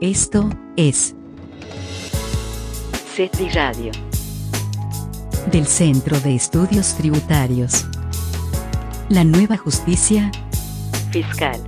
Esto es CETRI Radio. del Centro de Estudios Tributarios. La nueva justicia Fiscal.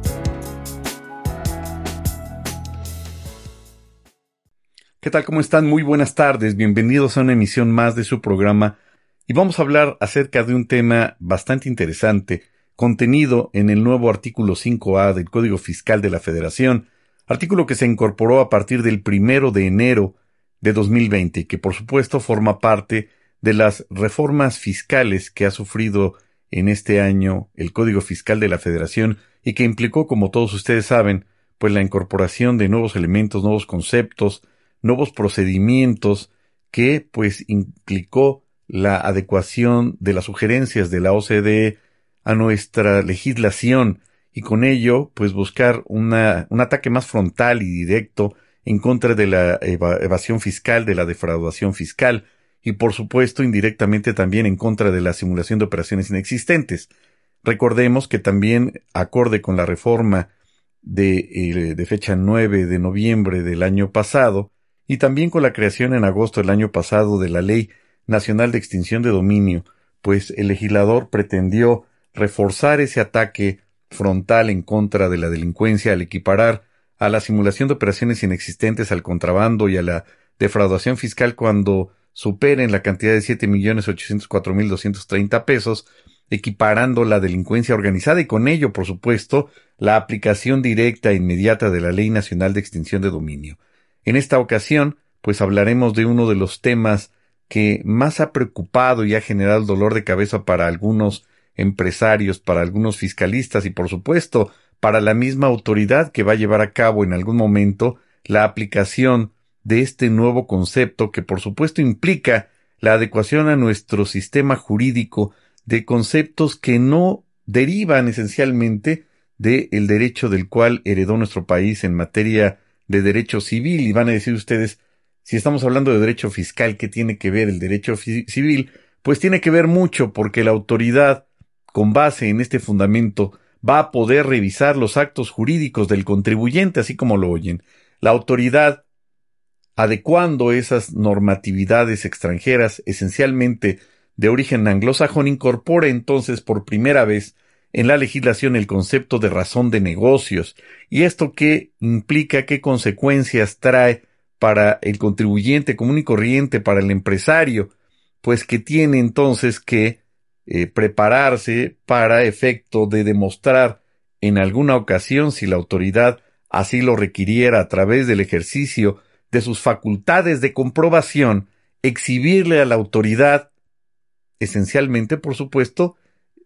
¿Qué tal? ¿Cómo están? Muy buenas tardes. Bienvenidos a una emisión más de su programa. Y vamos a hablar acerca de un tema bastante interesante, contenido en el nuevo artículo 5A del Código Fiscal de la Federación, artículo que se incorporó a partir del primero de enero de 2020 y que por supuesto forma parte de las reformas fiscales que ha sufrido en este año el Código Fiscal de la Federación y que implicó, como todos ustedes saben, pues la incorporación de nuevos elementos, nuevos conceptos, nuevos procedimientos que pues implicó la adecuación de las sugerencias de la OCDE a nuestra legislación y con ello pues buscar una, un ataque más frontal y directo en contra de la eva- evasión fiscal, de la defraudación fiscal y por supuesto indirectamente también en contra de la simulación de operaciones inexistentes. Recordemos que también, acorde con la reforma de, eh, de fecha 9 de noviembre del año pasado, y también con la creación en agosto del año pasado de la Ley Nacional de Extinción de Dominio, pues el legislador pretendió reforzar ese ataque frontal en contra de la delincuencia al equiparar a la simulación de operaciones inexistentes al contrabando y a la defraudación fiscal cuando superen la cantidad de siete millones ochocientos cuatro mil doscientos treinta pesos, equiparando la delincuencia organizada y con ello, por supuesto, la aplicación directa e inmediata de la Ley Nacional de Extinción de Dominio. En esta ocasión, pues hablaremos de uno de los temas que más ha preocupado y ha generado dolor de cabeza para algunos empresarios, para algunos fiscalistas y por supuesto para la misma autoridad que va a llevar a cabo en algún momento la aplicación de este nuevo concepto que por supuesto implica la adecuación a nuestro sistema jurídico de conceptos que no derivan esencialmente del derecho del cual heredó nuestro país en materia de derecho civil y van a decir ustedes si estamos hablando de derecho fiscal, ¿qué tiene que ver el derecho civil? Pues tiene que ver mucho porque la autoridad, con base en este fundamento, va a poder revisar los actos jurídicos del contribuyente, así como lo oyen. La autoridad, adecuando esas normatividades extranjeras, esencialmente de origen anglosajón, incorpora entonces por primera vez en la legislación el concepto de razón de negocios. ¿Y esto qué implica? ¿Qué consecuencias trae para el contribuyente común y corriente, para el empresario? Pues que tiene entonces que eh, prepararse para efecto de demostrar en alguna ocasión si la autoridad así lo requiriera a través del ejercicio de sus facultades de comprobación, exhibirle a la autoridad, esencialmente, por supuesto,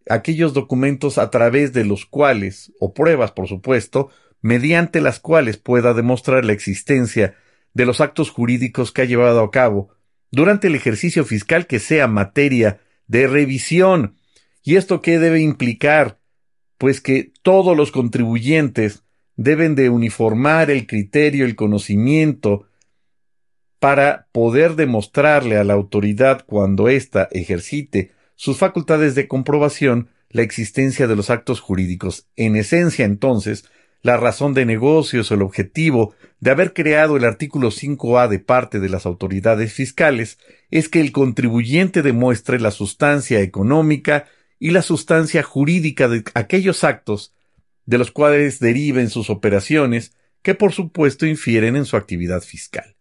aquellos documentos a través de los cuales, o pruebas, por supuesto, mediante las cuales pueda demostrar la existencia de los actos jurídicos que ha llevado a cabo durante el ejercicio fiscal que sea materia de revisión. ¿Y esto qué debe implicar? Pues que todos los contribuyentes deben de uniformar el criterio, el conocimiento, para poder demostrarle a la autoridad cuando ésta ejercite sus facultades de comprobación la existencia de los actos jurídicos. En esencia, entonces, la razón de negocios o el objetivo de haber creado el artículo 5A de parte de las autoridades fiscales es que el contribuyente demuestre la sustancia económica y la sustancia jurídica de aquellos actos de los cuales deriven sus operaciones que por supuesto infieren en su actividad fiscal.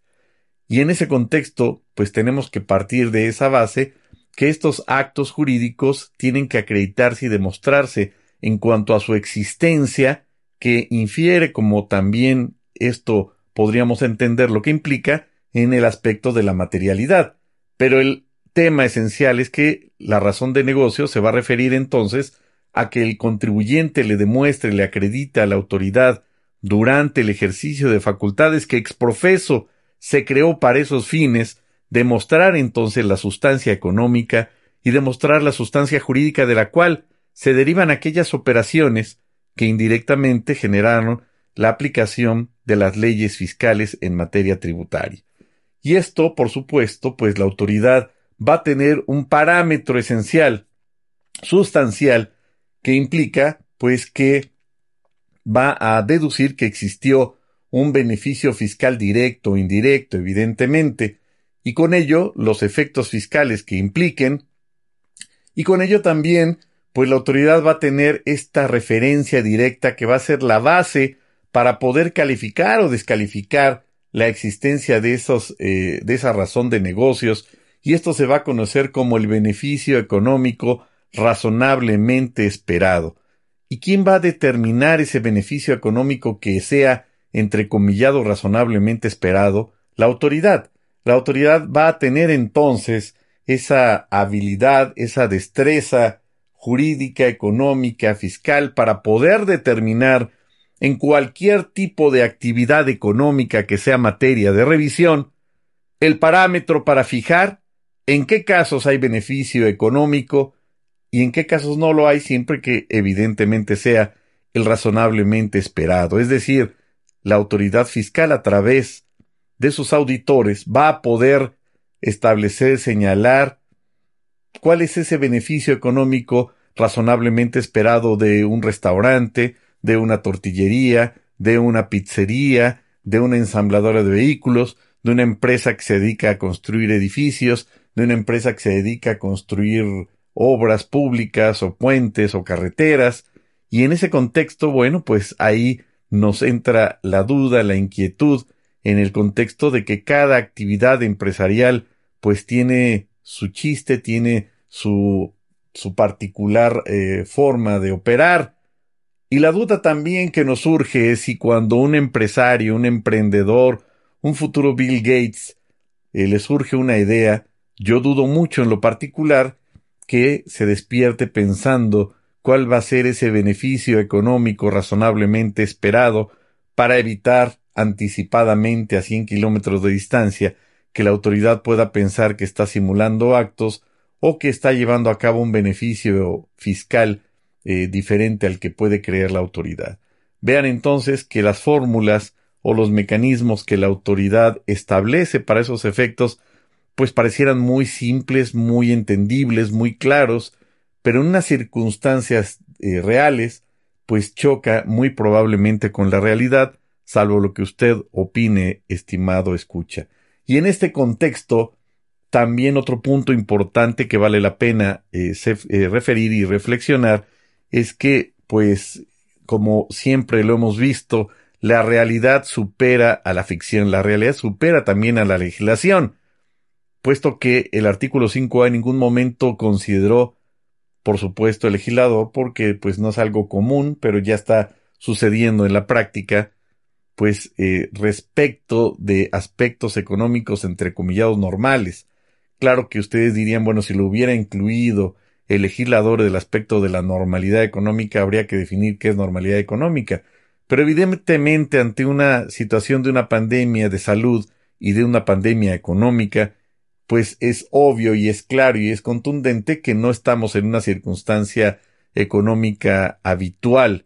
Y en ese contexto, pues tenemos que partir de esa base que estos actos jurídicos tienen que acreditarse y demostrarse en cuanto a su existencia, que infiere como también esto podríamos entender lo que implica en el aspecto de la materialidad. Pero el tema esencial es que la razón de negocio se va a referir entonces a que el contribuyente le demuestre, le acredita a la autoridad durante el ejercicio de facultades que exprofeso se creó para esos fines, demostrar entonces la sustancia económica y demostrar la sustancia jurídica de la cual se derivan aquellas operaciones que indirectamente generaron la aplicación de las leyes fiscales en materia tributaria. Y esto, por supuesto, pues la autoridad va a tener un parámetro esencial, sustancial, que implica, pues, que va a deducir que existió un beneficio fiscal directo o indirecto, evidentemente, y con ello los efectos fiscales que impliquen, y con ello también, pues la autoridad va a tener esta referencia directa que va a ser la base para poder calificar o descalificar la existencia de esos, eh, de esa razón de negocios, y esto se va a conocer como el beneficio económico razonablemente esperado. ¿Y quién va a determinar ese beneficio económico que sea, entrecomillado, razonablemente esperado? La autoridad. La autoridad va a tener entonces esa habilidad, esa destreza jurídica, económica, fiscal, para poder determinar en cualquier tipo de actividad económica que sea materia de revisión, el parámetro para fijar en qué casos hay beneficio económico y en qué casos no lo hay siempre que evidentemente sea el razonablemente esperado. Es decir, la autoridad fiscal a través de sus auditores va a poder establecer, señalar cuál es ese beneficio económico razonablemente esperado de un restaurante, de una tortillería, de una pizzería, de una ensambladora de vehículos, de una empresa que se dedica a construir edificios, de una empresa que se dedica a construir obras públicas o puentes o carreteras, y en ese contexto, bueno, pues ahí nos entra la duda, la inquietud, en el contexto de que cada actividad empresarial pues tiene su chiste, tiene su, su particular eh, forma de operar. Y la duda también que nos surge es si cuando un empresario, un emprendedor, un futuro Bill Gates, eh, le surge una idea, yo dudo mucho en lo particular que se despierte pensando cuál va a ser ese beneficio económico razonablemente esperado para evitar anticipadamente a 100 kilómetros de distancia que la autoridad pueda pensar que está simulando actos o que está llevando a cabo un beneficio fiscal eh, diferente al que puede creer la autoridad. Vean entonces que las fórmulas o los mecanismos que la autoridad establece para esos efectos pues parecieran muy simples, muy entendibles, muy claros, pero en unas circunstancias eh, reales, pues choca muy probablemente con la realidad, salvo lo que usted opine, estimado escucha. Y en este contexto, también otro punto importante que vale la pena eh, eh, referir y reflexionar es que, pues, como siempre lo hemos visto, la realidad supera a la ficción, la realidad supera también a la legislación puesto que el artículo 5A en ningún momento consideró, por supuesto, el legislador, porque pues no es algo común, pero ya está sucediendo en la práctica, pues eh, respecto de aspectos económicos entrecomillados normales. Claro que ustedes dirían, bueno, si lo hubiera incluido el legislador del aspecto de la normalidad económica, habría que definir qué es normalidad económica. Pero evidentemente ante una situación de una pandemia de salud y de una pandemia económica, pues es obvio y es claro y es contundente que no estamos en una circunstancia económica habitual.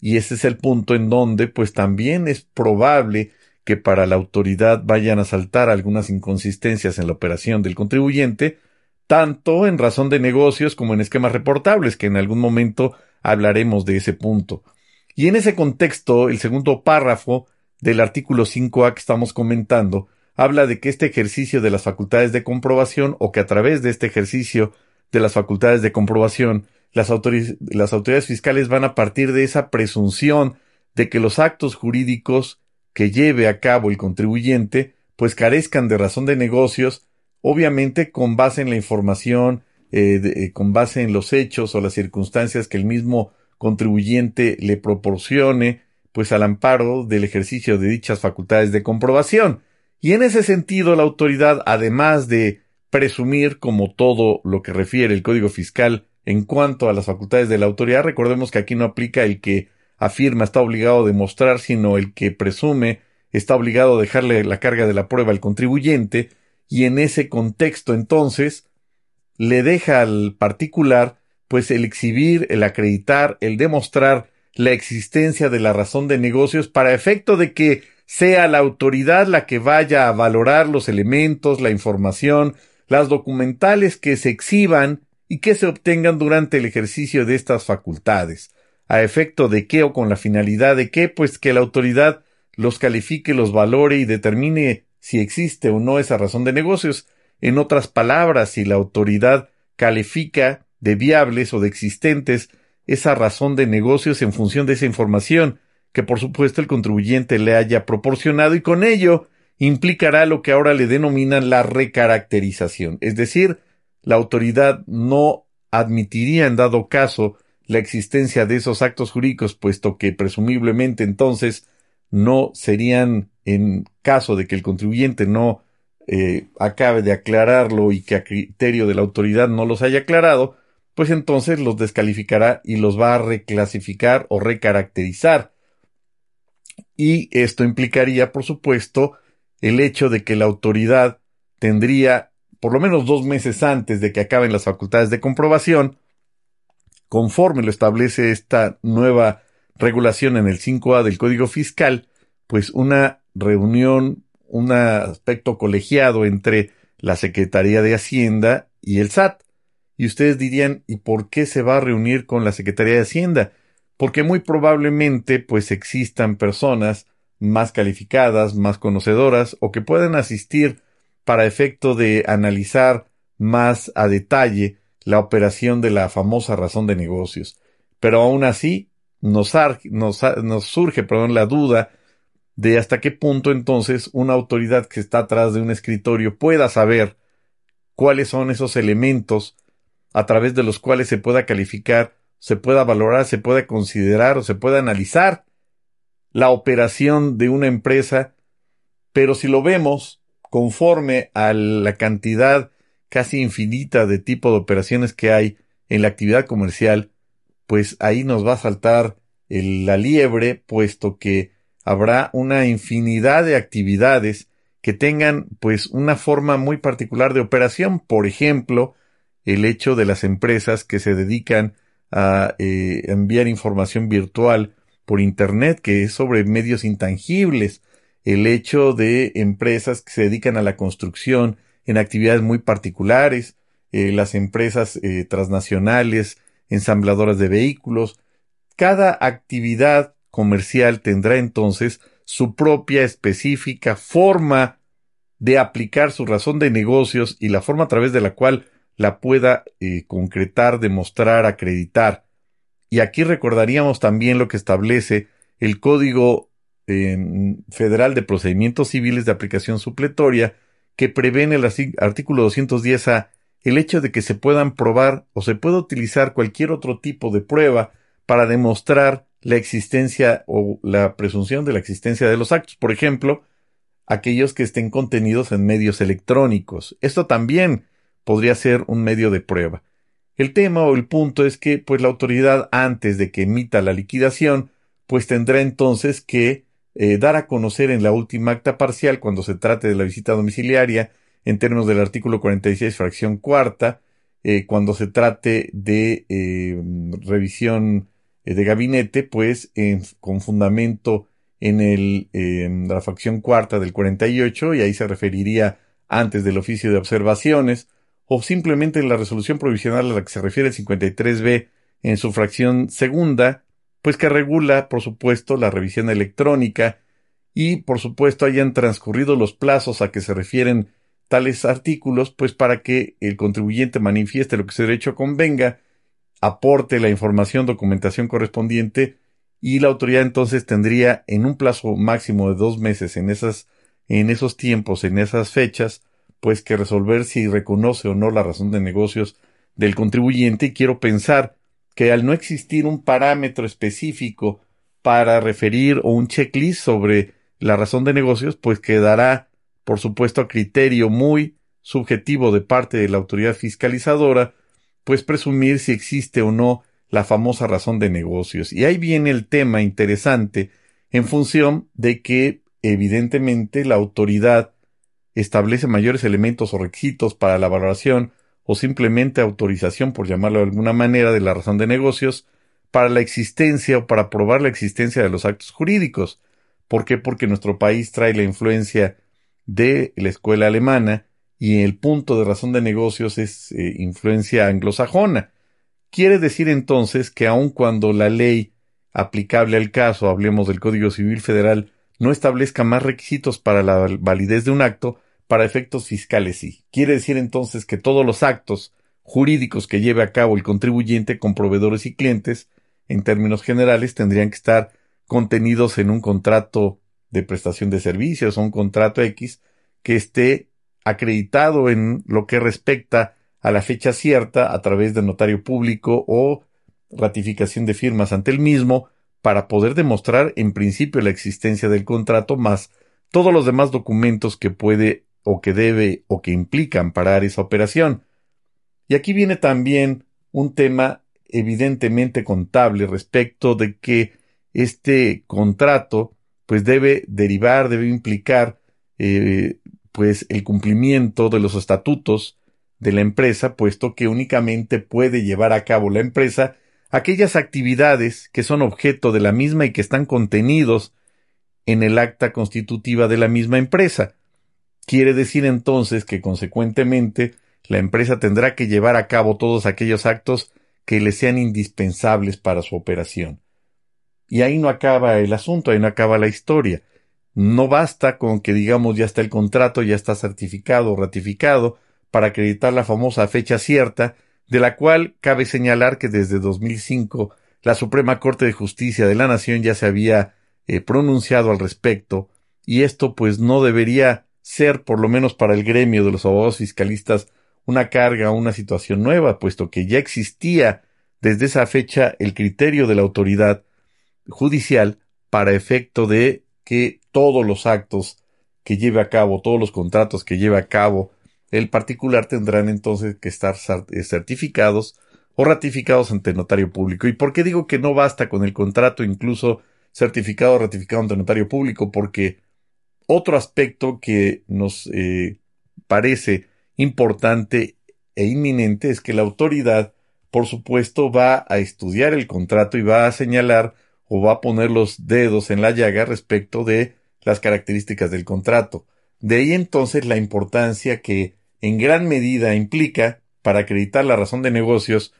Y ese es el punto en donde, pues también es probable que para la autoridad vayan a saltar algunas inconsistencias en la operación del contribuyente, tanto en razón de negocios como en esquemas reportables, que en algún momento hablaremos de ese punto. Y en ese contexto, el segundo párrafo del artículo 5A que estamos comentando habla de que este ejercicio de las facultades de comprobación o que a través de este ejercicio de las facultades de comprobación las, las autoridades fiscales van a partir de esa presunción de que los actos jurídicos que lleve a cabo el contribuyente pues carezcan de razón de negocios, obviamente con base en la información, eh, eh, con base en los hechos o las circunstancias que el mismo contribuyente le proporcione, pues al amparo del ejercicio de dichas facultades de comprobación. Y en ese sentido, la autoridad, además de presumir, como todo lo que refiere el Código Fiscal en cuanto a las facultades de la autoridad, recordemos que aquí no aplica el que afirma está obligado a demostrar, sino el que presume está obligado a dejarle la carga de la prueba al contribuyente, y en ese contexto entonces le deja al particular pues el exhibir, el acreditar, el demostrar la existencia de la razón de negocios para efecto de que sea la autoridad la que vaya a valorar los elementos, la información, las documentales que se exhiban y que se obtengan durante el ejercicio de estas facultades. ¿A efecto de qué o con la finalidad de qué? Pues que la autoridad los califique, los valore y determine si existe o no esa razón de negocios. En otras palabras, si la autoridad califica de viables o de existentes esa razón de negocios en función de esa información que por supuesto el contribuyente le haya proporcionado y con ello implicará lo que ahora le denominan la recaracterización, es decir, la autoridad no admitiría en dado caso la existencia de esos actos jurídicos, puesto que presumiblemente entonces no serían, en caso de que el contribuyente no eh, acabe de aclararlo y que a criterio de la autoridad no los haya aclarado, pues entonces los descalificará y los va a reclasificar o recaracterizar. Y esto implicaría, por supuesto, el hecho de que la autoridad tendría, por lo menos dos meses antes de que acaben las facultades de comprobación, conforme lo establece esta nueva regulación en el 5A del Código Fiscal, pues una reunión, un aspecto colegiado entre la Secretaría de Hacienda y el SAT. Y ustedes dirían, ¿y por qué se va a reunir con la Secretaría de Hacienda? Porque muy probablemente pues existan personas más calificadas, más conocedoras o que puedan asistir para efecto de analizar más a detalle la operación de la famosa razón de negocios. Pero aún así nos, nos, nos surge perdón, la duda de hasta qué punto entonces una autoridad que está atrás de un escritorio pueda saber cuáles son esos elementos a través de los cuales se pueda calificar, se pueda valorar, se pueda considerar o se pueda analizar la operación de una empresa, pero si lo vemos conforme a la cantidad casi infinita de tipo de operaciones que hay en la actividad comercial, pues ahí nos va a saltar la liebre, puesto que habrá una infinidad de actividades que tengan pues una forma muy particular de operación. Por ejemplo, el hecho de las empresas que se dedican a eh, enviar información virtual por Internet, que es sobre medios intangibles, el hecho de empresas que se dedican a la construcción en actividades muy particulares, eh, las empresas eh, transnacionales, ensambladoras de vehículos. Cada actividad comercial tendrá entonces su propia específica forma de aplicar su razón de negocios y la forma a través de la cual la pueda eh, concretar, demostrar, acreditar. Y aquí recordaríamos también lo que establece el Código Federal de Procedimientos Civiles de Aplicación Supletoria, que prevé en el artículo 210A el hecho de que se puedan probar o se pueda utilizar cualquier otro tipo de prueba para demostrar la existencia o la presunción de la existencia de los actos. Por ejemplo, aquellos que estén contenidos en medios electrónicos. Esto también podría ser un medio de prueba. El tema o el punto es que, pues la autoridad, antes de que emita la liquidación, pues tendrá entonces que eh, dar a conocer en la última acta parcial, cuando se trate de la visita domiciliaria, en términos del artículo 46, fracción cuarta, eh, cuando se trate de eh, revisión de gabinete, pues con fundamento en el, la fracción cuarta del 48, y ahí se referiría antes del oficio de observaciones, o simplemente la resolución provisional a la que se refiere el 53b en su fracción segunda, pues que regula, por supuesto, la revisión electrónica y, por supuesto, hayan transcurrido los plazos a que se refieren tales artículos, pues para que el contribuyente manifieste lo que su derecho convenga, aporte la información, documentación correspondiente y la autoridad entonces tendría en un plazo máximo de dos meses en esas, en esos tiempos, en esas fechas, pues que resolver si reconoce o no la razón de negocios del contribuyente. Y quiero pensar que al no existir un parámetro específico para referir o un checklist sobre la razón de negocios, pues quedará, por supuesto, a criterio muy subjetivo de parte de la autoridad fiscalizadora, pues presumir si existe o no la famosa razón de negocios. Y ahí viene el tema interesante en función de que, evidentemente, la autoridad establece mayores elementos o requisitos para la valoración o simplemente autorización, por llamarlo de alguna manera, de la razón de negocios para la existencia o para probar la existencia de los actos jurídicos. ¿Por qué? Porque nuestro país trae la influencia de la escuela alemana y el punto de razón de negocios es eh, influencia anglosajona. Quiere decir entonces que aun cuando la ley aplicable al caso, hablemos del Código Civil Federal, no establezca más requisitos para la validez de un acto, para efectos fiscales sí. Quiere decir entonces que todos los actos jurídicos que lleve a cabo el contribuyente con proveedores y clientes, en términos generales, tendrían que estar contenidos en un contrato de prestación de servicios o un contrato X que esté acreditado en lo que respecta a la fecha cierta a través de notario público o ratificación de firmas ante el mismo para poder demostrar en principio la existencia del contrato más todos los demás documentos que puede o que debe o que implican parar esa operación. Y aquí viene también un tema evidentemente contable respecto de que este contrato pues debe derivar, debe implicar eh, pues el cumplimiento de los estatutos de la empresa, puesto que únicamente puede llevar a cabo la empresa aquellas actividades que son objeto de la misma y que están contenidos en el acta constitutiva de la misma empresa. Quiere decir entonces que consecuentemente la empresa tendrá que llevar a cabo todos aquellos actos que le sean indispensables para su operación. Y ahí no acaba el asunto, ahí no acaba la historia. No basta con que digamos ya está el contrato, ya está certificado o ratificado para acreditar la famosa fecha cierta, de la cual cabe señalar que desde 2005 la Suprema Corte de Justicia de la Nación ya se había eh, pronunciado al respecto, y esto pues no debería ser, por lo menos para el gremio de los abogados fiscalistas, una carga una situación nueva, puesto que ya existía desde esa fecha el criterio de la autoridad judicial para efecto de que todos los actos que lleve a cabo, todos los contratos que lleve a cabo el particular tendrán entonces que estar eh, certificados o ratificados ante notario público. ¿Y por qué digo que no basta con el contrato incluso certificado o ratificado ante notario público? Porque otro aspecto que nos eh, parece importante e inminente es que la autoridad, por supuesto, va a estudiar el contrato y va a señalar o va a poner los dedos en la llaga respecto de las características del contrato. De ahí entonces la importancia que en gran medida implica, para acreditar la razón de negocios,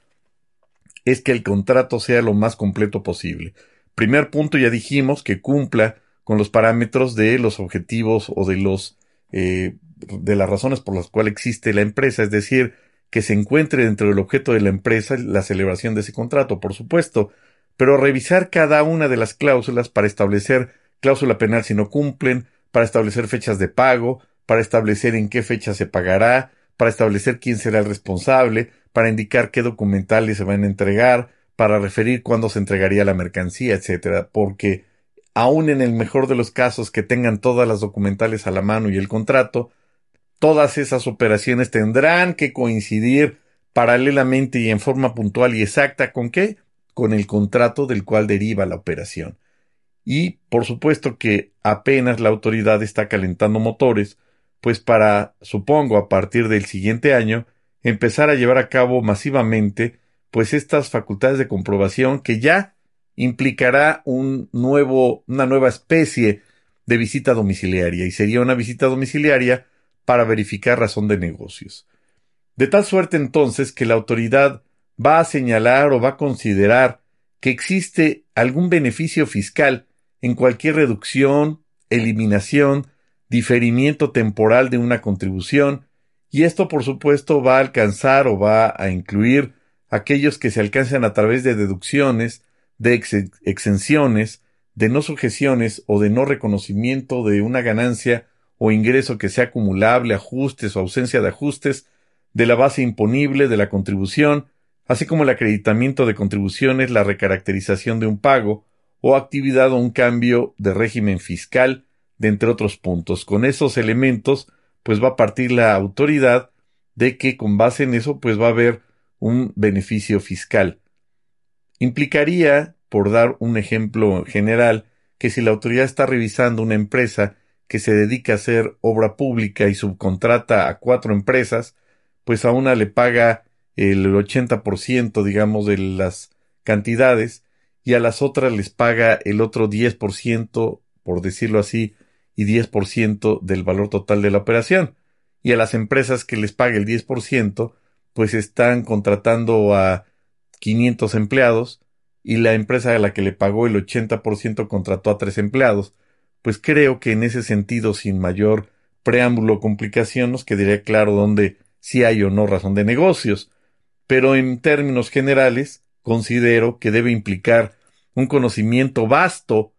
es que el contrato sea lo más completo posible. Primer punto, ya dijimos que cumpla con los parámetros de los objetivos o de los eh, de las razones por las cuales existe la empresa, es decir, que se encuentre dentro del objeto de la empresa la celebración de ese contrato, por supuesto, pero revisar cada una de las cláusulas para establecer cláusula penal si no cumplen, para establecer fechas de pago, para establecer en qué fecha se pagará, para establecer quién será el responsable, para indicar qué documentales se van a entregar, para referir cuándo se entregaría la mercancía, etcétera, porque aun en el mejor de los casos que tengan todas las documentales a la mano y el contrato, todas esas operaciones tendrán que coincidir paralelamente y en forma puntual y exacta con qué? Con el contrato del cual deriva la operación. Y por supuesto que apenas la autoridad está calentando motores, pues para, supongo, a partir del siguiente año, empezar a llevar a cabo masivamente, pues estas facultades de comprobación que ya implicará un nuevo, una nueva especie de visita domiciliaria, y sería una visita domiciliaria para verificar razón de negocios. De tal suerte entonces que la autoridad va a señalar o va a considerar que existe algún beneficio fiscal en cualquier reducción, eliminación, diferimiento temporal de una contribución, y esto por supuesto va a alcanzar o va a incluir aquellos que se alcanzan a través de deducciones, de exenciones, de no sujeciones o de no reconocimiento de una ganancia o ingreso que sea acumulable, ajustes o ausencia de ajustes, de la base imponible de la contribución, así como el acreditamiento de contribuciones, la recaracterización de un pago o actividad o un cambio de régimen fiscal, de entre otros puntos. Con esos elementos, pues va a partir la autoridad de que con base en eso, pues va a haber un beneficio fiscal. Implicaría, por dar un ejemplo general, que si la autoridad está revisando una empresa que se dedica a hacer obra pública y subcontrata a cuatro empresas, pues a una le paga el 80% digamos de las cantidades y a las otras les paga el otro 10%, por decirlo así, y 10% del valor total de la operación. Y a las empresas que les pague el 10%, pues están contratando a 500 empleados y la empresa a la que le pagó el 80% contrató a tres empleados. pues creo que en ese sentido, sin mayor preámbulo o complicación, nos quedaría claro dónde sí hay o no razón de negocios. Pero en términos generales, considero que debe implicar un conocimiento vasto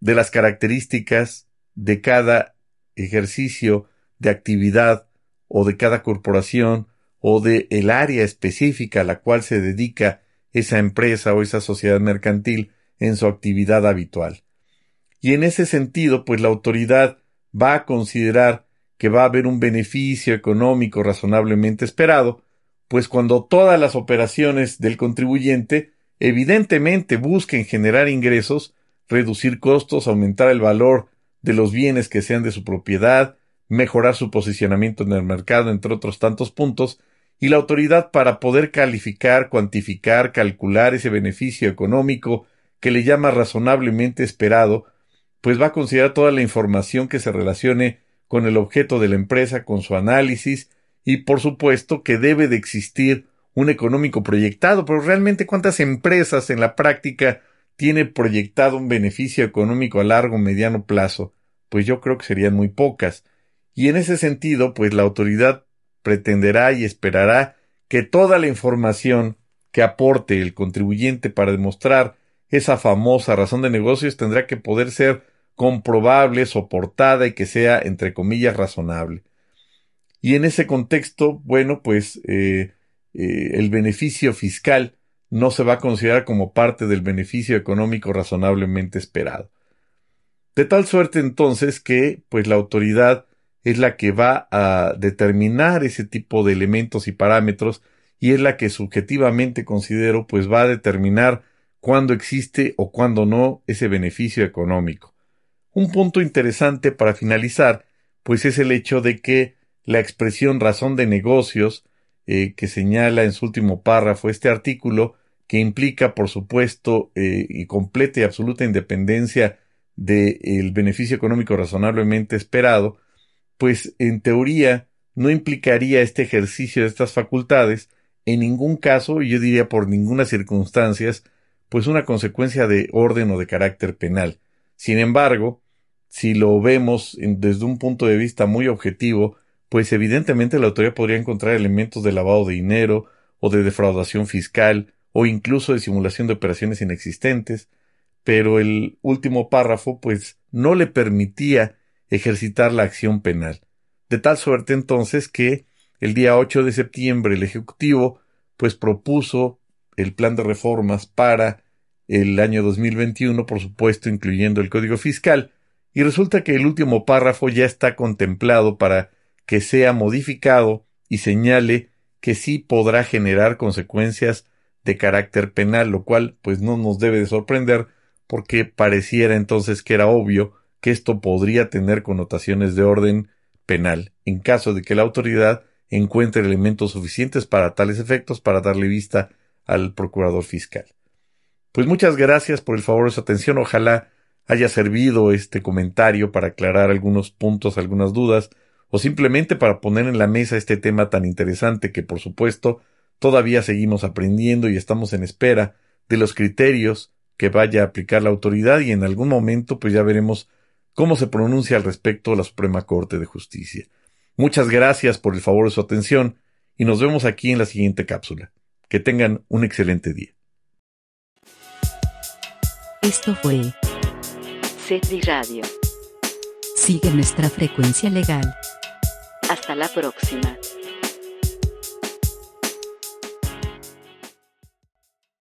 de las características de cada ejercicio de actividad o de cada corporación o de el área específica a la cual se dedica esa empresa o esa sociedad mercantil en su actividad habitual. Y en ese sentido, pues la autoridad va a considerar que va a haber un beneficio económico razonablemente esperado, pues cuando todas las operaciones del contribuyente evidentemente busquen generar ingresos, reducir costos, aumentar el valor de los bienes que sean de su propiedad, mejorar su posicionamiento en el mercado, entre otros tantos puntos, y la autoridad para poder calificar, cuantificar, calcular ese beneficio económico que le llama razonablemente esperado, pues va a considerar toda la información que se relacione con el objeto de la empresa, con su análisis, y por supuesto que debe de existir un económico proyectado, pero realmente cuántas empresas en la práctica tiene proyectado un beneficio económico a largo o mediano plazo, pues yo creo que serían muy pocas. Y en ese sentido, pues la autoridad pretenderá y esperará que toda la información que aporte el contribuyente para demostrar esa famosa razón de negocios tendrá que poder ser comprobable, soportada y que sea, entre comillas, razonable. Y en ese contexto, bueno, pues eh, eh, el beneficio fiscal no se va a considerar como parte del beneficio económico razonablemente esperado. De tal suerte entonces que, pues la autoridad es la que va a determinar ese tipo de elementos y parámetros y es la que subjetivamente considero pues va a determinar cuándo existe o cuándo no ese beneficio económico. Un punto interesante para finalizar, pues es el hecho de que la expresión razón de negocios eh, que señala en su último párrafo este artículo, que implica, por supuesto, eh, y completa y absoluta independencia del beneficio económico razonablemente esperado, pues en teoría no implicaría este ejercicio de estas facultades en ningún caso, y yo diría por ninguna circunstancia, pues una consecuencia de orden o de carácter penal. Sin embargo, si lo vemos desde un punto de vista muy objetivo, pues evidentemente la autoridad podría encontrar elementos de lavado de dinero o de defraudación fiscal o incluso de simulación de operaciones inexistentes, pero el último párrafo pues no le permitía ejercitar la acción penal. De tal suerte entonces que el día 8 de septiembre el Ejecutivo pues propuso el plan de reformas para el año 2021, por supuesto incluyendo el Código Fiscal, y resulta que el último párrafo ya está contemplado para que sea modificado y señale que sí podrá generar consecuencias de carácter penal, lo cual pues no nos debe de sorprender porque pareciera entonces que era obvio que esto podría tener connotaciones de orden penal en caso de que la autoridad encuentre elementos suficientes para tales efectos para darle vista al procurador fiscal. Pues muchas gracias por el favor de su atención. Ojalá haya servido este comentario para aclarar algunos puntos, algunas dudas, o simplemente para poner en la mesa este tema tan interesante que, por supuesto, todavía seguimos aprendiendo y estamos en espera de los criterios que vaya a aplicar la autoridad y en algún momento pues ya veremos cómo se pronuncia al respecto la Suprema Corte de Justicia. Muchas gracias por el favor de su atención y nos vemos aquí en la siguiente cápsula. Que tengan un excelente día. Esto fue CETI Radio. Sigue nuestra frecuencia legal. Hasta la próxima.